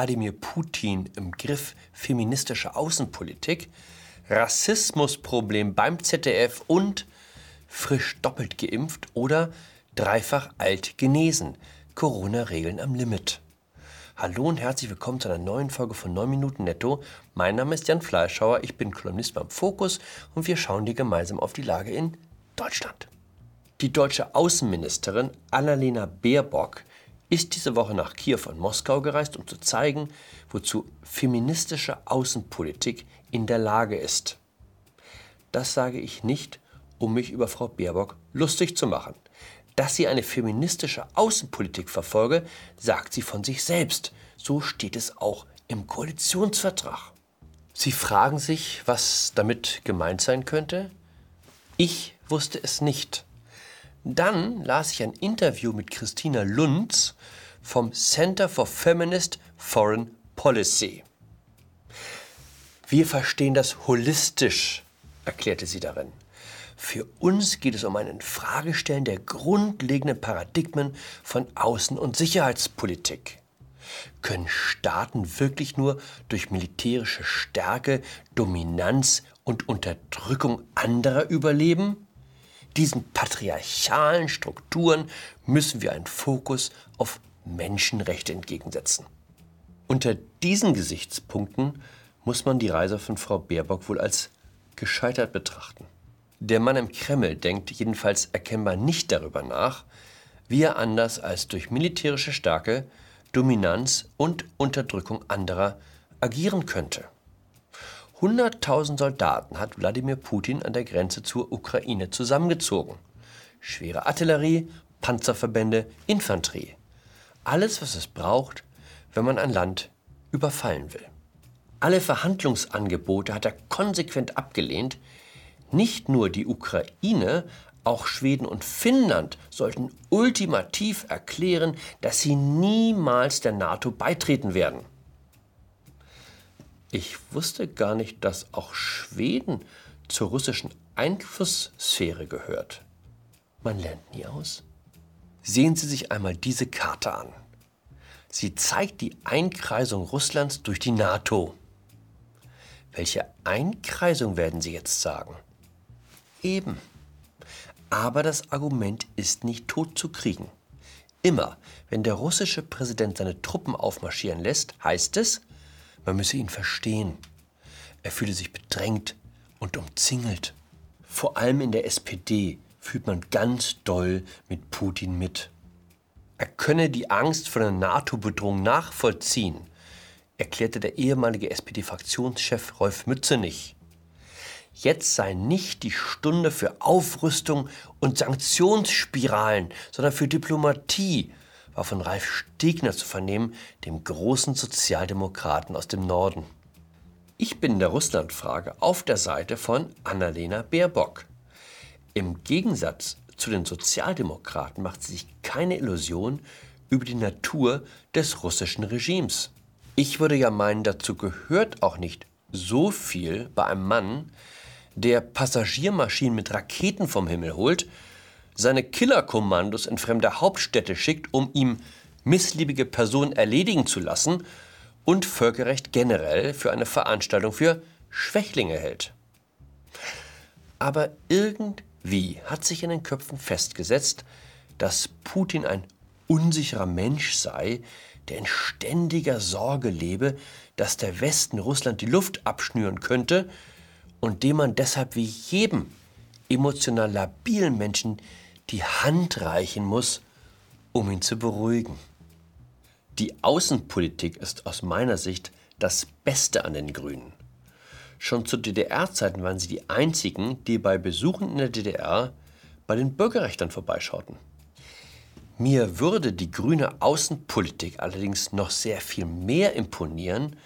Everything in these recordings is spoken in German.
Wladimir Putin im Griff feministische Außenpolitik, Rassismusproblem beim ZDF und frisch doppelt geimpft oder dreifach alt genesen. Corona-Regeln am Limit. Hallo und herzlich willkommen zu einer neuen Folge von 9 Minuten Netto. Mein Name ist Jan Fleischhauer, ich bin Kolumnist beim Fokus und wir schauen dir gemeinsam auf die Lage in Deutschland. Die deutsche Außenministerin Annalena Baerbock ist diese Woche nach Kiew und Moskau gereist, um zu zeigen, wozu feministische Außenpolitik in der Lage ist. Das sage ich nicht, um mich über Frau Baerbock lustig zu machen. Dass sie eine feministische Außenpolitik verfolge, sagt sie von sich selbst. So steht es auch im Koalitionsvertrag. Sie fragen sich, was damit gemeint sein könnte? Ich wusste es nicht. Dann las ich ein Interview mit Christina Lunz vom Center for Feminist Foreign Policy. Wir verstehen das holistisch, erklärte sie darin. Für uns geht es um ein Infragestellen der grundlegenden Paradigmen von Außen- und Sicherheitspolitik. Können Staaten wirklich nur durch militärische Stärke, Dominanz und Unterdrückung anderer überleben? Diesen patriarchalen Strukturen müssen wir einen Fokus auf Menschenrechte entgegensetzen. Unter diesen Gesichtspunkten muss man die Reise von Frau Baerbock wohl als gescheitert betrachten. Der Mann im Kreml denkt jedenfalls erkennbar nicht darüber nach, wie er anders als durch militärische Stärke, Dominanz und Unterdrückung anderer agieren könnte. 100.000 Soldaten hat Wladimir Putin an der Grenze zur Ukraine zusammengezogen. Schwere Artillerie, Panzerverbände, Infanterie. Alles, was es braucht, wenn man ein Land überfallen will. Alle Verhandlungsangebote hat er konsequent abgelehnt. Nicht nur die Ukraine, auch Schweden und Finnland sollten ultimativ erklären, dass sie niemals der NATO beitreten werden. Ich wusste gar nicht, dass auch Schweden zur russischen Einflusssphäre gehört. Man lernt nie aus. Sehen Sie sich einmal diese Karte an. Sie zeigt die Einkreisung Russlands durch die NATO. Welche Einkreisung werden Sie jetzt sagen? Eben. Aber das Argument ist nicht tot zu kriegen. Immer, wenn der russische Präsident seine Truppen aufmarschieren lässt, heißt es, man müsse ihn verstehen. Er fühle sich bedrängt und umzingelt. Vor allem in der SPD fühlt man ganz doll mit Putin mit. Er könne die Angst vor der NATO-Bedrohung nachvollziehen, erklärte der ehemalige SPD-Fraktionschef Rolf Mützenich. Jetzt sei nicht die Stunde für Aufrüstung und Sanktionsspiralen, sondern für Diplomatie, war von Ralf Stegner zu vernehmen, dem großen Sozialdemokraten aus dem Norden. Ich bin in der Russlandfrage auf der Seite von Annalena Baerbock. Im Gegensatz zu den Sozialdemokraten macht sie sich keine Illusion über die Natur des russischen Regimes. Ich würde ja meinen, dazu gehört auch nicht so viel bei einem Mann, der Passagiermaschinen mit Raketen vom Himmel holt, seine Killerkommandos in fremde Hauptstädte schickt, um ihm missliebige Personen erledigen zu lassen und Völkerrecht generell für eine Veranstaltung für Schwächlinge hält. Aber irgendwie hat sich in den Köpfen festgesetzt, dass Putin ein unsicherer Mensch sei, der in ständiger Sorge lebe, dass der Westen Russland die Luft abschnüren könnte und dem man deshalb wie jedem emotional labilen Menschen die Hand reichen muss, um ihn zu beruhigen. Die Außenpolitik ist aus meiner Sicht das Beste an den Grünen. Schon zu DDR-Zeiten waren sie die einzigen, die bei Besuchen in der DDR bei den Bürgerrechtern vorbeischauten. Mir würde die grüne Außenpolitik allerdings noch sehr viel mehr imponieren,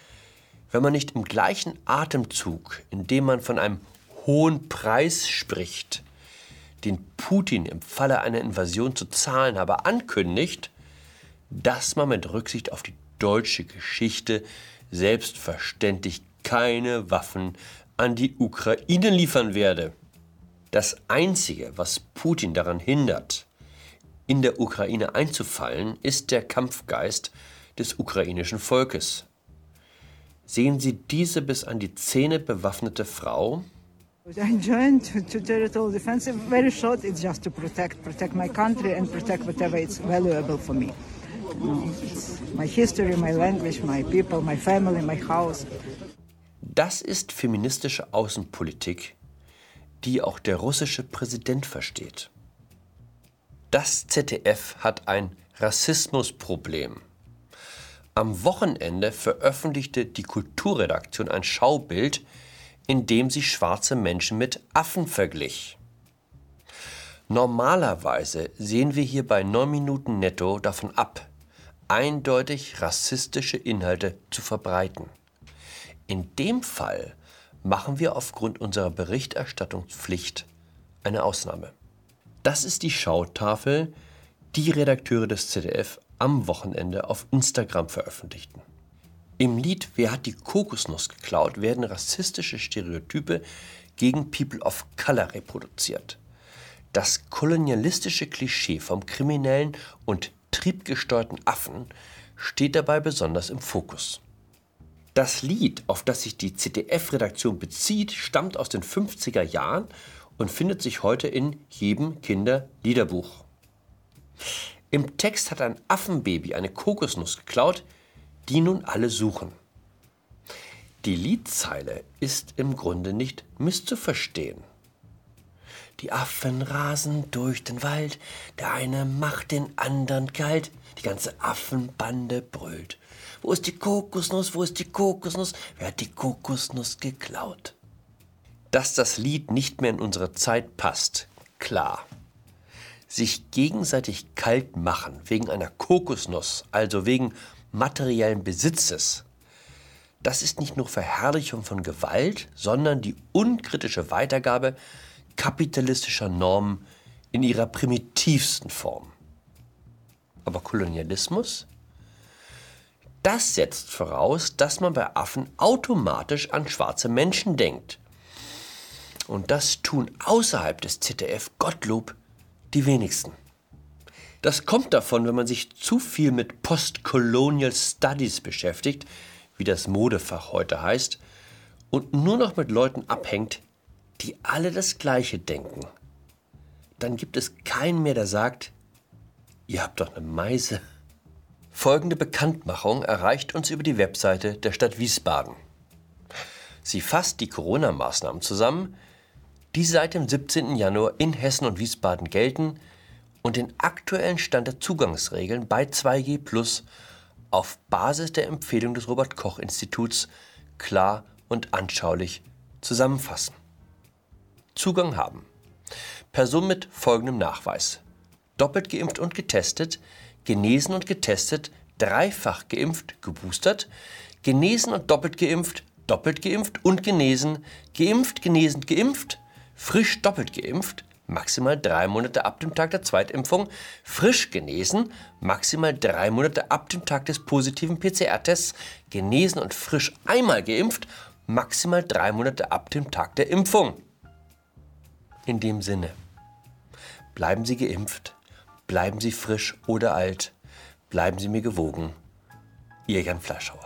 wenn man nicht im gleichen Atemzug, in dem man von einem hohen Preis spricht, den Putin im Falle einer Invasion zu zahlen habe, ankündigt, dass man mit Rücksicht auf die deutsche Geschichte selbstverständlich keine Waffen an die Ukraine liefern werde. Das Einzige, was Putin daran hindert, in der Ukraine einzufallen, ist der Kampfgeist, des ukrainischen Volkes. Sehen Sie diese bis an die Zähne bewaffnete Frau? I joined to, to territorial defense. Very short. It's just to protect, protect my country and protect whatever is valuable for me. No, my history, my language, my people, my family, my house. Das ist feministische Außenpolitik, die auch der russische Präsident versteht. Das ZDF hat ein Rassismusproblem. Am Wochenende veröffentlichte die Kulturredaktion ein Schaubild, in dem sie schwarze Menschen mit Affen verglich. Normalerweise sehen wir hier bei 9 Minuten netto davon ab, eindeutig rassistische Inhalte zu verbreiten. In dem Fall machen wir aufgrund unserer Berichterstattungspflicht eine Ausnahme. Das ist die Schautafel, die Redakteure des ZDF am Wochenende auf Instagram veröffentlichten. Im Lied Wer hat die Kokosnuss geklaut werden rassistische Stereotype gegen People of Color reproduziert. Das kolonialistische Klischee vom kriminellen und triebgesteuerten Affen steht dabei besonders im Fokus. Das Lied, auf das sich die ZDF-Redaktion bezieht, stammt aus den 50er Jahren und findet sich heute in jedem Kinderliederbuch. Im Text hat ein Affenbaby eine Kokosnuss geklaut, die nun alle suchen. Die Liedzeile ist im Grunde nicht misszuverstehen. Die Affen rasen durch den Wald, der eine macht den anderen kalt, die ganze Affenbande brüllt. Wo ist die Kokosnuss, wo ist die Kokosnuss, wer hat die Kokosnuss geklaut? Dass das Lied nicht mehr in unsere Zeit passt, klar. Sich gegenseitig kalt machen wegen einer Kokosnuss, also wegen materiellen Besitzes, das ist nicht nur Verherrlichung von Gewalt, sondern die unkritische Weitergabe kapitalistischer Normen in ihrer primitivsten Form. Aber Kolonialismus? Das setzt voraus, dass man bei Affen automatisch an schwarze Menschen denkt. Und das tun außerhalb des ZDF Gottlob die wenigsten. Das kommt davon, wenn man sich zu viel mit Postcolonial Studies beschäftigt, wie das Modefach heute heißt, und nur noch mit Leuten abhängt, die alle das Gleiche denken. Dann gibt es keinen mehr, der sagt, ihr habt doch eine Meise. Folgende Bekanntmachung erreicht uns über die Webseite der Stadt Wiesbaden. Sie fasst die Corona-Maßnahmen zusammen, die seit dem 17. Januar in Hessen und Wiesbaden gelten und den aktuellen Stand der Zugangsregeln bei 2G Plus auf Basis der Empfehlung des Robert Koch Instituts klar und anschaulich zusammenfassen. Zugang haben Person mit folgendem Nachweis. Doppelt geimpft und getestet, genesen und getestet, dreifach geimpft, geboostert, genesen und doppelt geimpft, doppelt geimpft und genesen, geimpft, genesen, geimpft, frisch doppelt geimpft, maximal drei Monate ab dem Tag der Zweitimpfung, frisch genesen, maximal drei Monate ab dem Tag des positiven PCR-Tests, genesen und frisch einmal geimpft, maximal drei Monate ab dem Tag der Impfung. In dem Sinne, bleiben Sie geimpft, bleiben Sie frisch oder alt, bleiben Sie mir gewogen. Ihr Jan Fleischhauer.